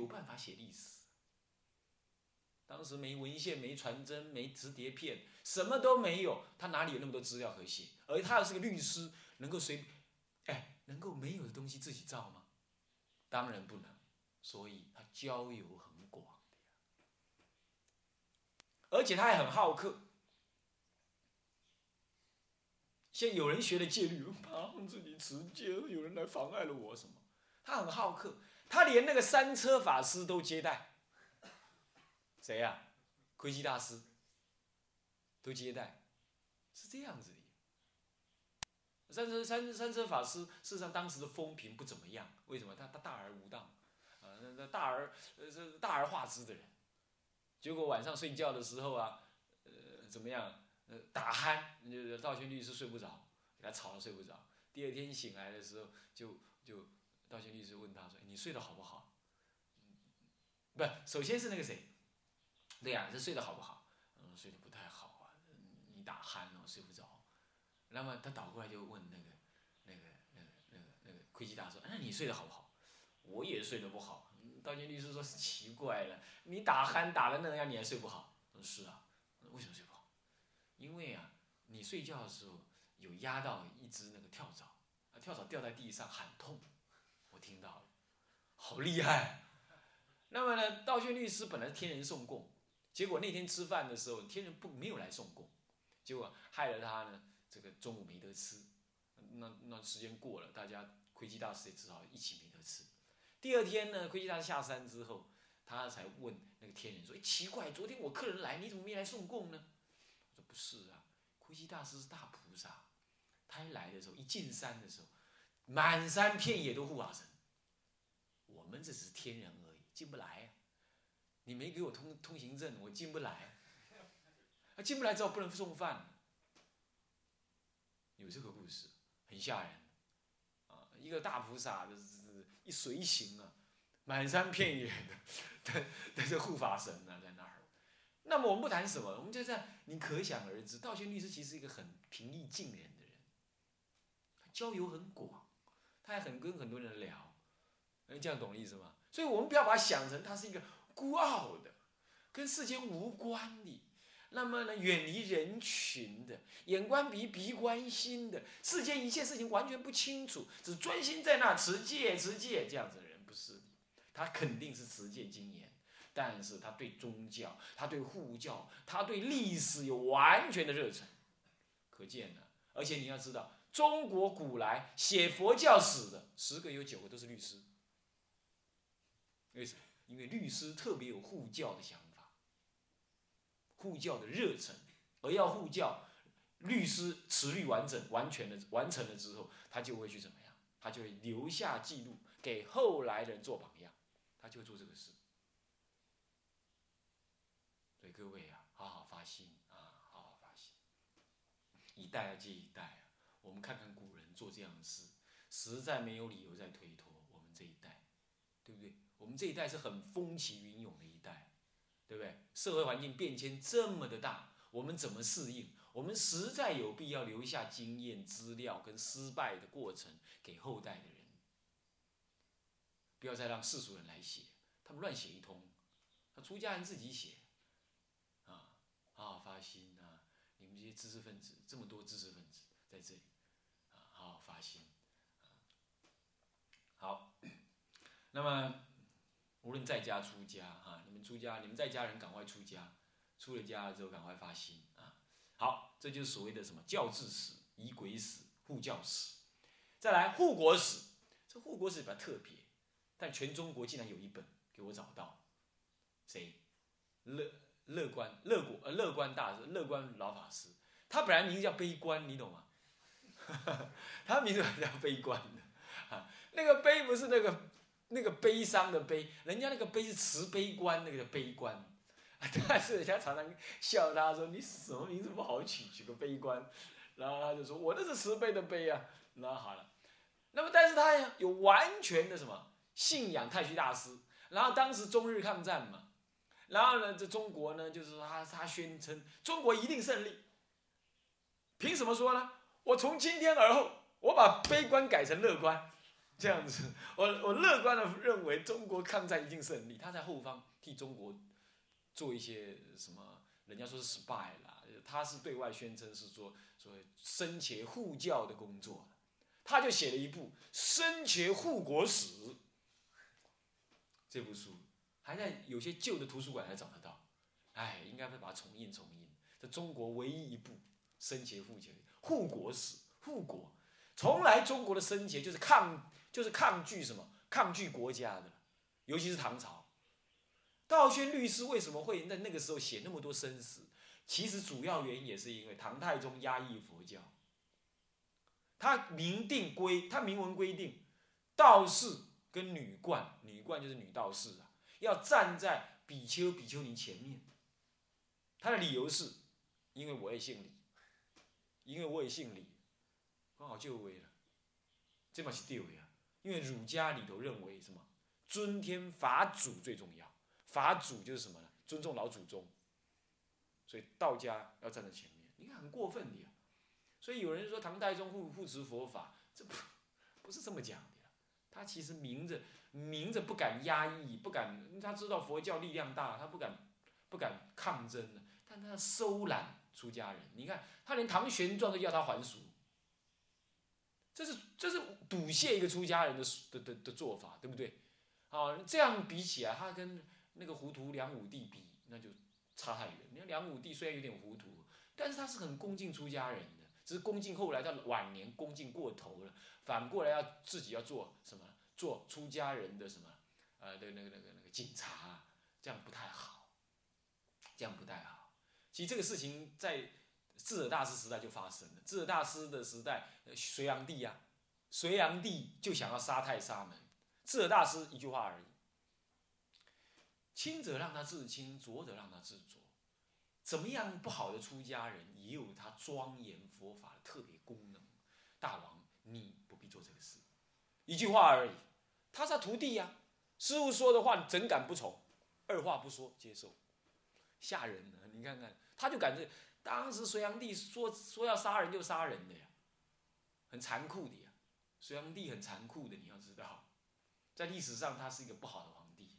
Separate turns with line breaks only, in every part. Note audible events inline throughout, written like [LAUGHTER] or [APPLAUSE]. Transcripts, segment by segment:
有办法写历史。当时没文献、没传真、没磁碟片，什么都没有，他哪里有那么多资料可写？而他又是个律师，能够随，哎，能够没有的东西自己造吗？当然不能。所以他交友很广的，而且他还很好客。现在有人学了戒律，怕自己持戒，有人来妨碍了我什么？他很好客，他连那个三车法师都接待。谁呀？窥基大师都接待，是这样子的。三车三三车法师事实上当时的风评不怎么样，为什么？他他大而无当，啊，那那大而呃这大而化之的人，结果晚上睡觉的时候啊，呃怎么样？呃打鼾，就是道宣律师睡不着，给他吵得睡不着。第二天醒来的时候，就就道宣律师问他说：“你睡得好不好？”不，首先是那个谁。对呀，是睡得好不好？嗯，睡得不太好啊。你打鼾了，睡不着。那么他倒过来就问那个、那个、那个、那个、那个窥基大说：“那你睡得好不好？”我也睡得不好。道歉律师说：“奇怪了，你打鼾打的那样，你还睡不好？”：“是啊，为什么睡不好？因为啊，你睡觉的时候有压到一只那个跳蚤，啊，跳蚤掉在地上喊痛，听到了，好厉害。那么呢，道歉律师本来是天人送供。结果那天吃饭的时候，天人不没有来送供，结果害了他呢。这个中午没得吃，那那时间过了，大家窥基大师也只好一起没得吃。第二天呢，窥基大师下山之后，他才问那个天人说：“哎，奇怪，昨天我客人来，你怎么没来送供呢？”我说：“不是啊，窥基大师是大菩萨，他一来的时候，一进山的时候，满山遍野都护法神，我们这只是天人而已，进不来。”你没给我通通行证，我进不来。进不来之后不能送饭。有这个故事，很吓人。啊，一个大菩萨就是一随行啊，满山遍野的，的的这护法神啊在那儿。那么我们不谈什么，我们就这样你可想而知，道宣律师其实是一个很平易近人的人，交友很广，他还很跟很多人聊。你这样懂意思吗？所以我们不要把他想成他是一个。孤傲的，跟世间无关的，那么呢，远离人群的，眼观鼻，鼻观心的，世间一切事情完全不清楚，只专心在那持戒持戒，这样子的人不是的，他肯定是持戒精严，但是他对宗教，他对护教，他对历史有完全的热忱，可见呢。而且你要知道，中国古来写佛教史的十个有九个都是律师，为什么？因为律师特别有护教的想法，护教的热忱，而要护教，律师持律完整、完全的完成了之后，他就会去怎么样？他就会留下记录，给后来人做榜样，他就会做这个事。所以各位啊，好好发心啊，好好发心，一代接一代啊，我们看看古人做这样的事，实在没有理由再推脱我们这一代，对不对？我们这一代是很风起云涌的一代，对不对？社会环境变迁这么的大，我们怎么适应？我们实在有必要留下经验资料跟失败的过程给后代的人，不要再让世俗人来写，他们乱写一通，他出家人自己写，啊，好好发心啊！你们这些知识分子，这么多知识分子在这里，发心，好，[CLEARS THROAT] 那么。无论在家出家哈，你们出家，你们在家人赶快出家，出了家了之后赶快发心啊！好，这就是所谓的什么教治史、仪轨史、护教史。再来护国史，这护国史比较特别，但全中国竟然有一本给我找到，谁？乐乐观乐国呃乐观大师乐观老法师，他本来名字叫悲观，你懂吗？哈 [LAUGHS] 哈他名字叫悲观的啊，那个悲不是那个。那个悲伤的悲，人家那个悲是慈悲观，那个叫悲观。[LAUGHS] 但是人家常常笑他说：“你什么名字不好取，取个悲观。”然后他就说：“我那是慈悲的悲啊。”那好了，那么但是他有完全的什么信仰太虚大师。然后当时中日抗战嘛，然后呢，这中国呢，就是他他宣称中国一定胜利。凭什么说呢？我从今天而后，我把悲观改成乐观。这样子，我我乐观的认为中国抗战一定胜利，他在后方替中国做一些什么，人家说是 spy 啦，他是对外宣称是说所谓生前护教的工作，他就写了一部《生前护国史》这部书，还在有些旧的图书馆还找得到，哎，应该会把它重印重印，这中国唯一一部生前护教护国史，护国，从来中国的生前就是抗。就是抗拒什么？抗拒国家的，尤其是唐朝。道宣律师为什么会在那个时候写那么多生死？其实主要原因也是因为唐太宗压抑佛教。他明定规，他明文规定，道士跟女冠，女冠就是女道士啊，要站在比丘、比丘尼前面。他的理由是，因为我也姓李，因为我也姓李，刚好就位了，这嘛是对的。因为儒家里头认为什么尊天法祖最重要，法祖就是什么呢？尊重老祖宗，所以道家要站在前面。你看很过分的呀，所以有人说唐太宗护护持佛法，这不不是这么讲的。他其实明着明着不敢压抑，不敢，他知道佛教力量大，他不敢不敢抗争的，但他收揽出家人。你看他连唐玄奘都要他还俗。这是这是赌谢一个出家人的的的的做法，对不对？啊，这样比起来，他跟那个糊涂梁武帝比，那就差太远。你看梁武帝虽然有点糊涂，但是他是很恭敬出家人的，只是恭敬后来到晚年恭敬过头了，反过来要自己要做什么？做出家人的什么？呃，的那个那个那个警察，这样不太好，这样不太好。其实这个事情在。智者大师时代就发生了。智者大师的时代，隋炀帝呀，隋炀帝就想要杀太沙门。智者大师一句话而已：清者让他自清，浊者让他自浊。怎么样不好的出家人也有他庄严佛法的特别功能。大王，你不必做这个事。一句话而已，他是他徒弟呀。师傅说的话，你怎敢不从？二话不说接受，吓人呢。你看看，他就感觉。当时隋炀帝说说要杀人就杀人的呀，很残酷的呀。隋炀帝很残酷的，你要知道，在历史上他是一个不好的皇帝，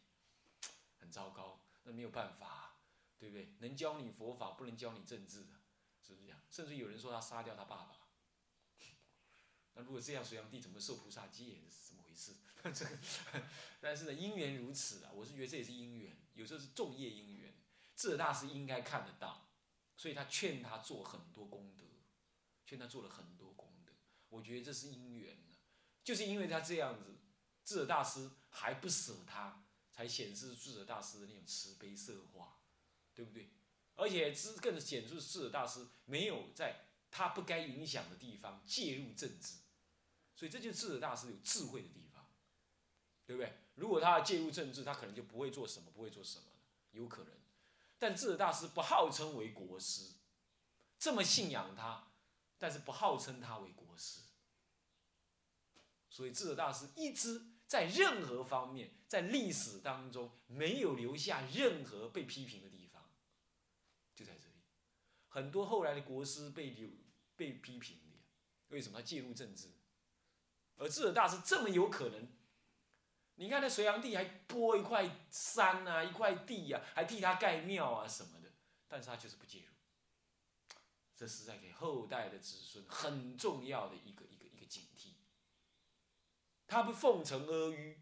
很糟糕。那没有办法，对不对？能教你佛法，不能教你政治的，是不是这样？甚至有人说他杀掉他爸爸。那如果这样，隋炀帝怎么受菩萨戒？是怎么回事？[LAUGHS] 但是呢，因缘如此啊，我是觉得这也是因缘，有时候是众业因缘。智者大师应该看得到。所以他劝他做很多功德，劝他做了很多功德。我觉得这是因缘呢，就是因为他这样子，智者大师还不舍他，才显示智者大师的那种慈悲色化，对不对？而且之更显出智者大师没有在他不该影响的地方介入政治，所以这就是智者大师有智慧的地方，对不对？如果他介入政治，他可能就不会做什么，不会做什么有可能。但智者大师不号称为国师，这么信仰他，但是不号称他为国师。所以智者大师一直在任何方面，在历史当中没有留下任何被批评的地方，就在这里。很多后来的国师被留被批评的，为什么他介入政治？而智者大师这么有可能。你看那隋炀帝还拨一块山啊，一块地呀，还替他盖庙啊什么的，但是他就是不介入。这是在给后代的子孙很重要的一个一个一个警惕。他不奉承阿谀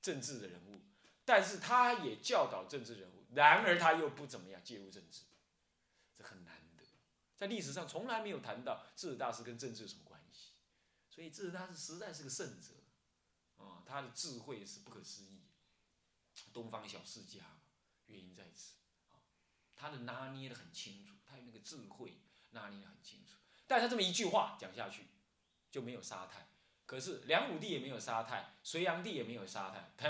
政治的人物，但是他也教导政治人物，然而他又不怎么样介入政治，这很难得，在历史上从来没有谈到智者大师跟政治有什么关系，所以智者大师实在是个圣者。啊，他的智慧是不可思议，东方小世家，原因在此。啊，他的拿捏的很清楚，他有那个智慧拿捏的很清楚。但他这么一句话讲下去，就没有杀太。可是梁武帝也没有杀太，隋炀帝也没有杀太，他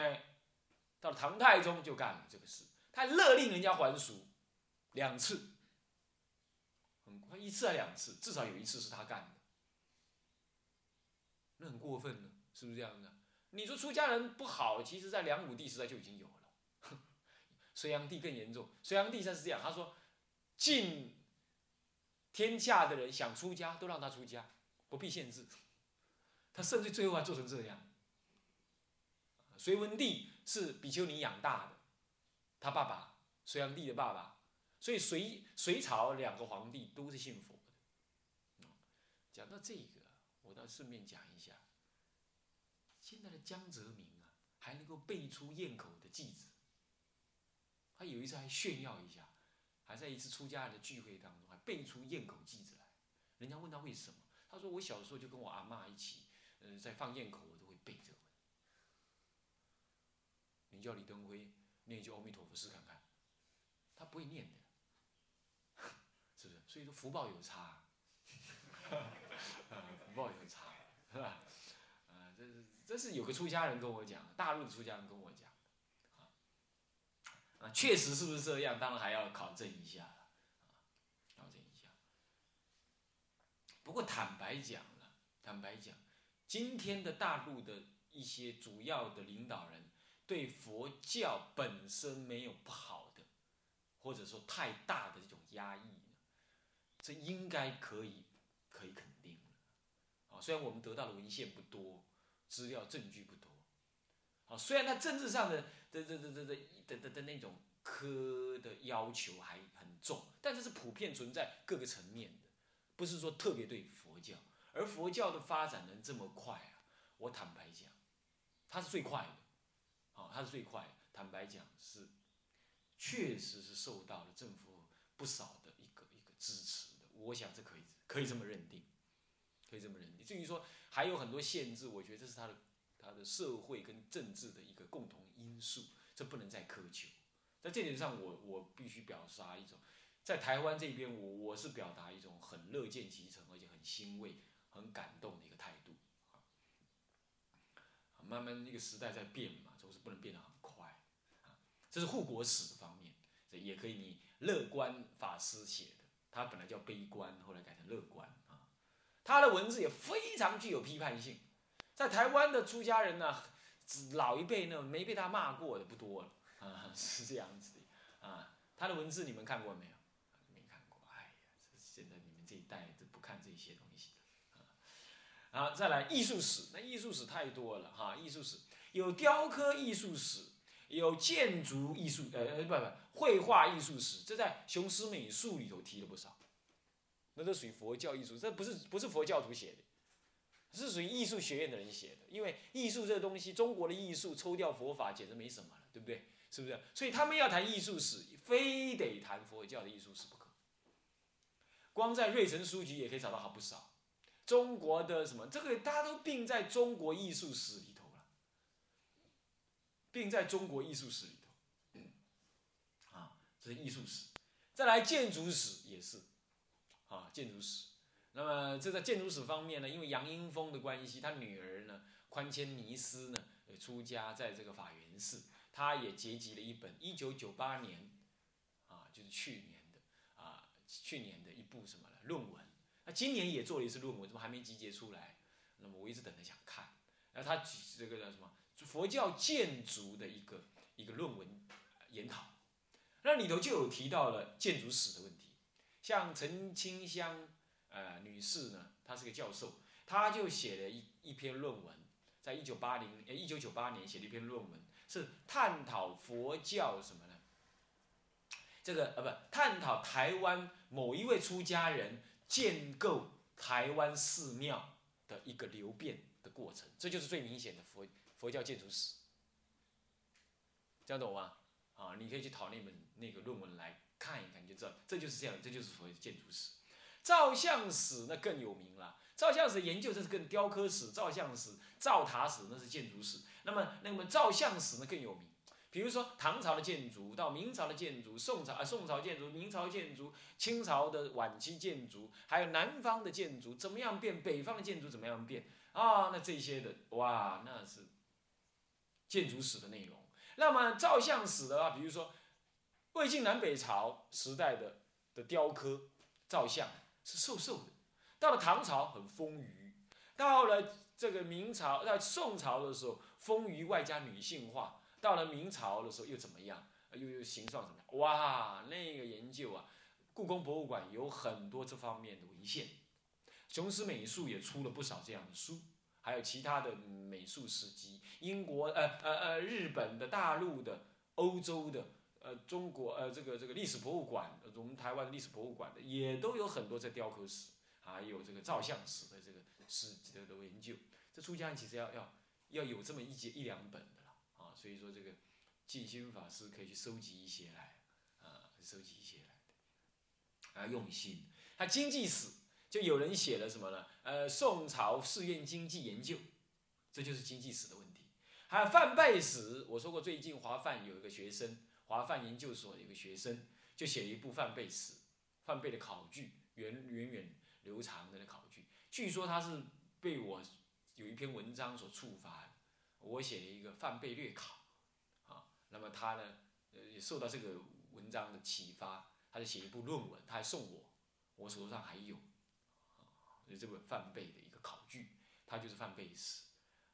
到了唐太宗就干了这个事，他勒令人家还俗两次，很快一次还两次，至少有一次是他干的，那很过分呢，是不是这样的？你说出家人不好，其实在梁武帝时代就已经有了。[LAUGHS] 隋炀帝更严重，隋炀帝他是这样，他说：尽天下的人想出家，都让他出家，不必限制。他甚至最后还做成这样。隋文帝是比丘尼养大的，他爸爸隋炀帝的爸爸，所以隋隋朝两个皇帝都是信佛的。讲到这个，我倒顺便讲一下，现在的江泽民啊，还能够背出堰口的句子。他有一次还炫耀一下，还在一次出家的聚会当中，还背出堰口句子来。人家问他为什么，他说：“我小时候就跟我阿妈一起，嗯，在放堰口，我都会背这。”你叫李登辉念一句阿弥陀佛试看看，他不会念的，[LAUGHS] 是不是？所以说福报有差，[LAUGHS] 福报有差，是吧？啊，这是这是有个出家人跟我讲，大陆的出家人跟我讲。啊，确实是不是这样？当然还要考证一下了，啊，考证一下。不过坦白讲了，坦白讲，今天的大陆的一些主要的领导人对佛教本身没有不好的，或者说太大的这种压抑这应该可以可以肯定啊，虽然我们得到的文献不多，资料证据不多，啊，虽然他政治上的。的的的的的的的的那种科的要求还很重，但这是普遍存在各个层面的，不是说特别对佛教。而佛教的发展能这么快啊？我坦白讲，它是最快的，好，它是最快的。坦白讲是，确实是受到了政府不少的一个一个支持的。我想这可以可以这么认定，可以这么认定。至于说还有很多限制，我觉得这是他的。他的社会跟政治的一个共同因素，这不能再苛求。在这点上，我我必须表达一种，在台湾这边，我我是表达一种很乐见其成，而且很欣慰、很感动的一个态度。慢慢一个时代在变嘛，总是不能变得很快。啊，这是护国史方面，这也可以你乐观法师写的，他本来叫悲观，后来改成乐观。他的文字也非常具有批判性。在台湾的出家人呢，老一辈呢没被他骂过的不多了啊，是这样子的啊。他的文字你们看过没有？没看过。哎呀，现在你们这一代都不看这些东西啊。好，再来艺术史，那艺术史太多了哈。艺术史有雕刻艺术史，有建筑艺术，呃呃不不，绘画艺术史，这在雄狮美术里头提了不少。那都属于佛教艺术，这不是不是佛教徒写的。是属于艺术学院的人写的，因为艺术这个东西，中国的艺术抽掉佛法简直没什么了，对不对？是不是？所以他们要谈艺术史，非得谈佛教的艺术史不可。光在瑞城书局也可以找到好不少。中国的什么，这个大家都并在中国艺术史里头了，并在中国艺术史里头。啊，这是艺术史。再来建筑史也是，啊，建筑史。那么这在建筑史方面呢，因为杨英峰的关系，他女儿呢宽谦尼斯呢出家在这个法源寺，他也结集了一本一九九八年，啊，就是去年的啊，去年的一部什么了论文，那今年也做了一次论文，怎么还没集结出来？那么我一直等着想看，然后他这个叫什么佛教建筑的一个一个论文研讨，那里头就有提到了建筑史的问题，像陈清香。呃，女士呢，她是个教授，她就写了一一篇论文，在一九八零呃一九九八年写了一篇论文，是探讨佛教什么呢？这个呃不，探讨台湾某一位出家人建构台湾寺庙的一个流变的过程，这就是最明显的佛佛教建筑史，这样懂吗？啊，你可以去讨那本那个论文来看一看，就知道这就是这样，这就是所谓的建筑史。照相史那更有名了，照相史研究这是跟雕刻史、照相史、造塔史那是建筑史。那么，那么照相史呢更有名，比如说唐朝的建筑到明朝的建筑，宋朝啊宋朝建筑、明朝建筑、清朝的晚期建筑，还有南方的建筑怎么样变，北方的建筑怎么样变啊？那这些的哇，那是建筑史的内容。那么照相史的话，比如说魏晋南北朝时代的的雕刻、照相。是瘦瘦的，到了唐朝很丰腴，到了这个明朝，到宋朝的时候丰腴外加女性化，到了明朝的时候又怎么样？又又形状怎么样？哇，那个研究啊，故宫博物馆有很多这方面的文献，雄狮美术也出了不少这样的书，还有其他的美术史籍，英国呃呃呃日本的、大陆的、欧洲的、呃中国呃这个这个历史博物馆，我们台湾的历史博物馆的也都有很多在雕刻史，还有这个照相史的这个史的的研究。这出家人其实要要要有这么一节一两本的了啊，所以说这个静心法师可以去收集一些来啊，收集一些来的，啊用心。他经济史就有人写了什么呢？呃，宋朝寺院经济研究，这就是经济史的问题。还有范贝史，我说过最近华范有一个学生，华范研究所有一个学生就写了一部范贝史，范贝的考据，源源远流长的那考据，据说他是被我。有一篇文章所触发，我写了一个范贝略考，啊，那么他呢，呃，也受到这个文章的启发，他就写一部论文，他还送我，我手上还有，啊，这本范贝的一个考据，他就是范贝史，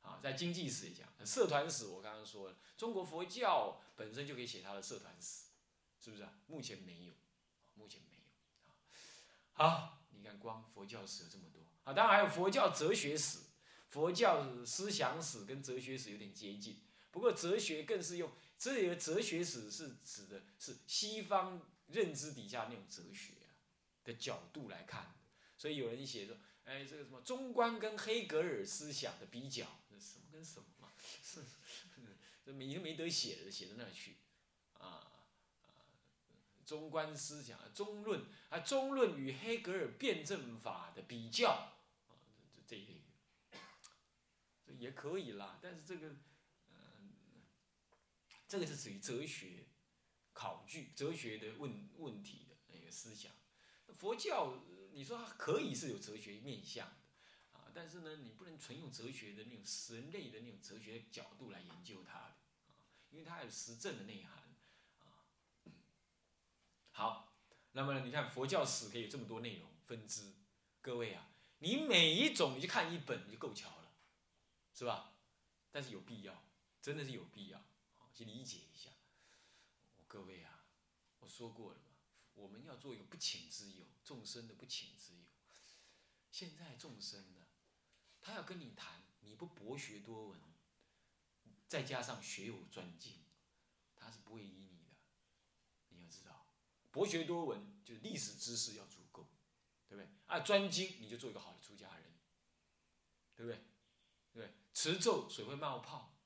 啊，在经济史也讲，社团史我刚刚说了，中国佛教本身就可以写他的社团史，是不是啊？目前没有，目前没有，啊，好，你看光佛教史有这么多，啊，当然还有佛教哲学史。佛教思想史跟哲学史有点接近，不过哲学更是用这里的哲学史是指的是西方认知底下那种哲学啊的角度来看的，所以有人写说，哎，这个什么中观跟黑格尔思想的比较，跟什么嘛，[LAUGHS] 是，这没没得写的，写到那去，啊啊，中观思想中论啊，中论与黑格尔辩证法的比较，啊，这这一类。也可以啦，但是这个，嗯，这个是属于哲学考据、哲学的问问题的那个思想。佛教，你说它可以是有哲学面向，但是呢，你不能纯用哲学的那种神类的那种哲学角度来研究它的，啊，因为它有实证的内涵，啊。好，那么你看佛教史可以有这么多内容分支，各位啊，你每一种你就看一本你就够瞧了。是吧？但是有必要，真的是有必要，好去理解一下。各位啊，我说过了嘛，我们要做一个不请之友，众生的不请之友。现在众生呢，他要跟你谈，你不博学多闻，再加上学有专精，他是不会依你的。你要知道，博学多闻就是历史知识要足够，对不对？啊，专精你就做一个好的出家人，对不对？持咒水会冒泡，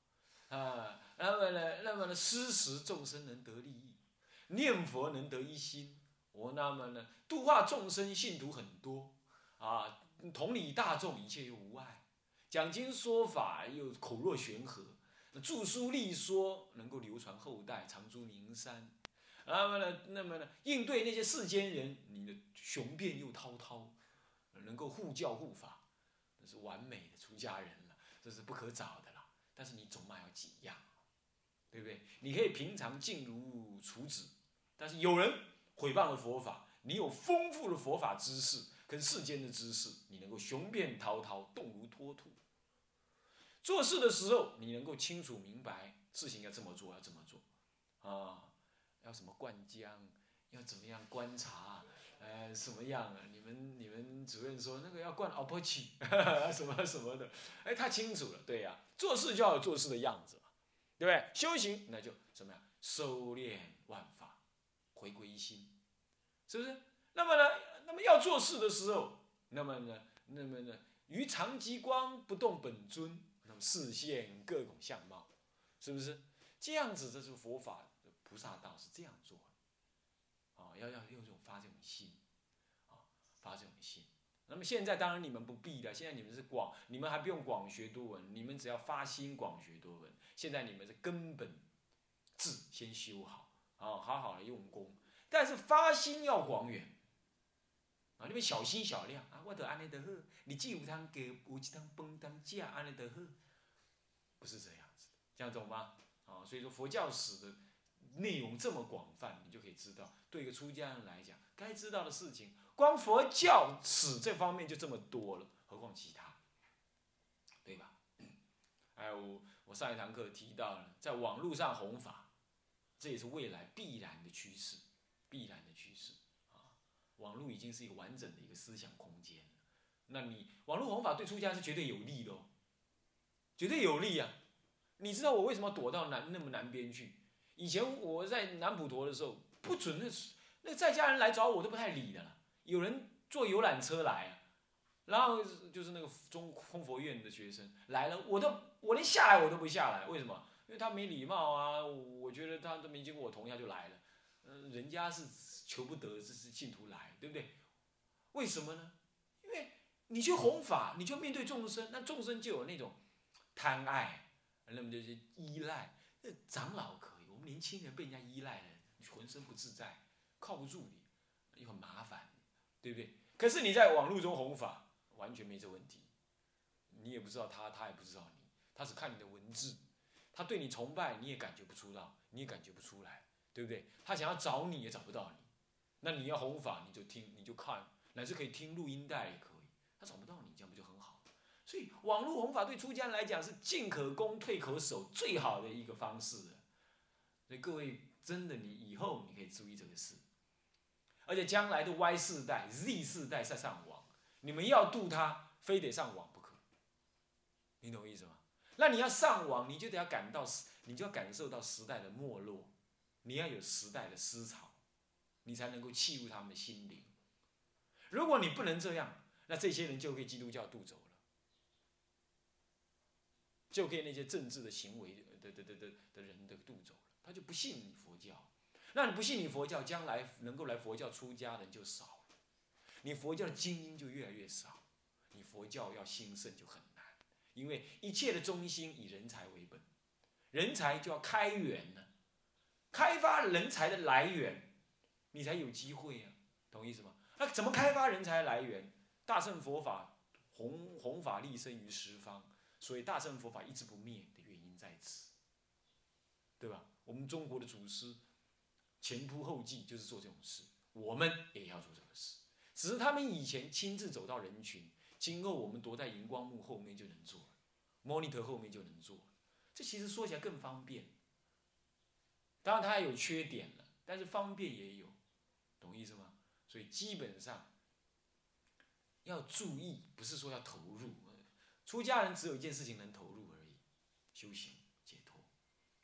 啊，那么呢，那么呢，施食众生能得利益，念佛能得一心，我那么呢，度化众生信徒很多，啊，同理大众一切又无碍，讲经说法又口若悬河，著书立说能够流传后代，长住名山，那么呢，那么呢，应对那些世间人，你的雄辩又滔滔，能够护教护法，那是完美的出家人了。这是不可找的了，但是你总嘛要几样，对不对？你可以平常静如处子，但是有人毁谤了佛法，你有丰富的佛法知识跟世间的知识，你能够雄辩滔滔，动如脱兔。做事的时候，你能够清楚明白事情要这么做，要怎么做，啊，要什么灌浆，要怎么样观察。呃，什么样啊？你们你们主任说那个要灌奥波奇，[LAUGHS] 什么什么的，哎，他清楚了，对呀，做事就要有做事的样子嘛，对不对？修行那就怎么样？收敛万法，回归一心，是不是？那么呢，那么要做事的时候，那么呢，那么呢，于常极光不动本尊，那么视现各种相貌，是不是？这样子，这是佛法的菩萨道是这样做的，啊，要要用这种发这种心。啊发这种心，那么现在当然你们不必了。现在你们是广，你们还不用广学多闻，你们只要发心广学多闻。现在你们是根本智先修好，啊，好好的用功。但是发心要广远，啊，你们小心小量啊，我得安尼得好，你既有汤给，有几汤崩当架安尼得好，不是这样子的，这样懂吗？啊，所以说佛教史的内容这么广泛，你就可以知道，对一个出家人来讲，该知道的事情。光佛教史这方面就这么多了，何况其他，对吧？[COUGHS] 还有我上一堂课提到了，在网络上弘法，这也是未来必然的趋势，必然的趋势！网络已经是一个完整的一个思想空间。那你网络弘法对出家是绝对有利的哦，绝对有利啊！你知道我为什么躲到南那么南边去？以前我在南普陀的时候，不准那那在家人来找我都不太理的了。有人坐游览车来啊，然后就是那个中空佛院的学生来了，我都我连下来我都不下来，为什么？因为他没礼貌啊！我觉得他都没经过我同意就来了，人家是求不得，这是信徒来，对不对？为什么呢？因为你去弘法，你就面对众生，那众生就有那种贪爱，那么就是依赖。那长老可以，我们年轻人被人家依赖了，浑身不自在，靠不住你，又很麻烦，对不对？可是你在网络中弘法，完全没这问题，你也不知道他，他也不知道你，他只看你的文字。他对你崇拜，你也感觉不出到，你也感觉不出来，对不对？他想要找你也找不到你，那你要弘法，你就听，你就看，乃至可以听录音带也可以。他找不到你，这样不就很好？所以网络弘法对出家人来讲是进可攻退可守最好的一个方式。所以各位真的，你以后你可以注意这个事。而且将来的 Y 世代、Z 世代在上网，你们要度他，非得上网不可。你懂我意思吗？那你要上网，你就得要感到时，你就要感受到时代的没落，你要有时代的思潮，你才能够契入他们的心灵。如果你不能这样，那这些人就被基督教渡走了，就被那些政治的行为的的的的的人的渡走了，他就不信你佛教。那你不信你佛教，将来能够来佛教出家人就少了，你佛教的精英就越来越少，你佛教要兴盛就很难。因为一切的中心以人才为本，人才就要开源了，开发人才的来源，你才有机会啊，懂意思吗？那怎么开发人才来源？大乘佛法弘弘法立身于十方，所以大乘佛法一直不灭的原因在此，对吧？我们中国的祖师前仆后继就是做这种事，我们也要做这个事，只是他们以前亲自走到人群，今后我们躲在荧光幕后面就能做。monitor 后面就能做，这其实说起来更方便。当然它还有缺点了，但是方便也有，懂意思吗？所以基本上要注意，不是说要投入。出家人只有一件事情能投入而已，修行解脱，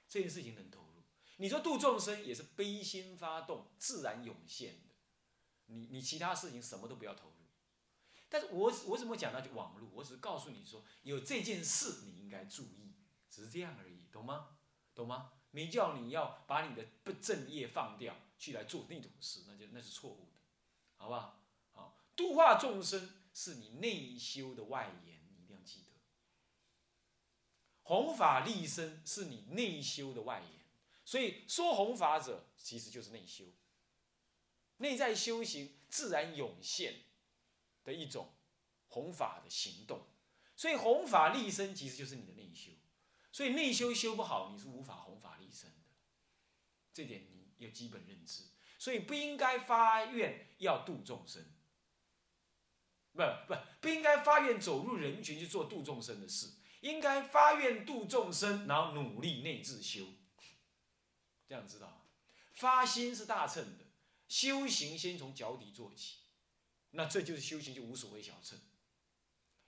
这件事情能投入。你说度众生也是悲心发动，自然涌现的。你你其他事情什么都不要投入。但是我我怎么讲到就网络？我只是告诉你说有这件事你应该注意，只是这样而已，懂吗？懂吗？没叫你要把你的不正业放掉，去来做那种事，那就那是错误的，好不好？好，度化众生是你内修的外延，你一定要记得。弘法利生是你内修的外延，所以说弘法者其实就是内修，内在修行自然涌现。的一种弘法的行动，所以弘法立身其实就是你的内修，所以内修修不好，你是无法弘法立身的，这点你要基本认知。所以不应该发愿要度众生，不不不应该发愿走入人群去做度众生的事，应该发愿度众生，然后努力内自修，这样知道吗？发心是大乘的，修行先从脚底做起。那这就是修行，就无所谓小乘。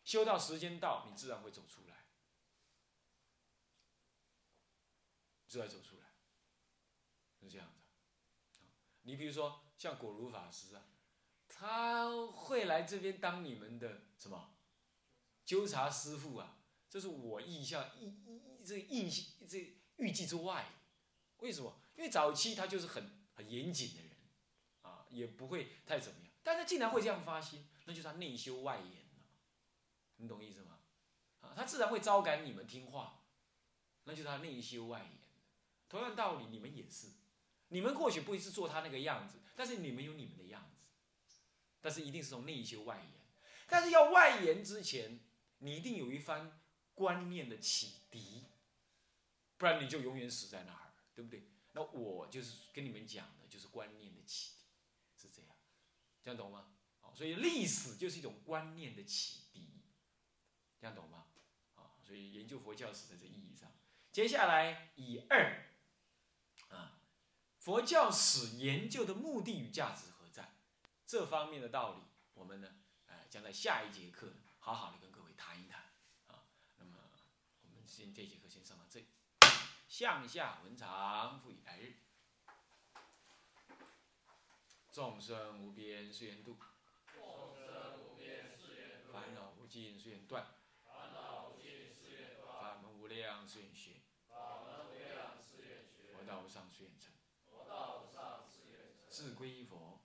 修到时间到，你自然会走出来，走出来，是这样的。你比如说像果如法师啊，他会来这边当你们的什么纠察师傅啊？这是我印象意意这印这预计之外。为什么？因为早期他就是很很严谨的人啊，也不会太怎么样。但他竟然会这样发心，那就是他内修外延了，你懂意思吗？啊，他自然会招感你们听话，那就是他内修外延。同样道理，你们也是，你们或许不会是做他那个样子，但是你们有你们的样子，但是一定是从内修外延。但是要外延之前，你一定有一番观念的启迪，不然你就永远死在那儿，对不对？那我就是跟你们讲的，就是观念的启迪，是。这样这样懂吗？好，所以历史就是一种观念的启迪，这样懂吗？啊，所以研究佛教史在这意义上，接下来以二，佛教史研究的目的与价值何在？这方面的道理，我们呢，哎，将在下一节课好好的跟各位谈一谈啊。那么我们先这节课先上到这里，向下文长复以来日。众生无边誓愿度，众生无边誓愿度烦恼无尽誓愿断，烦恼无尽誓愿断，法门无量誓愿学法门无量誓愿学，佛道无上誓愿成。是归依佛，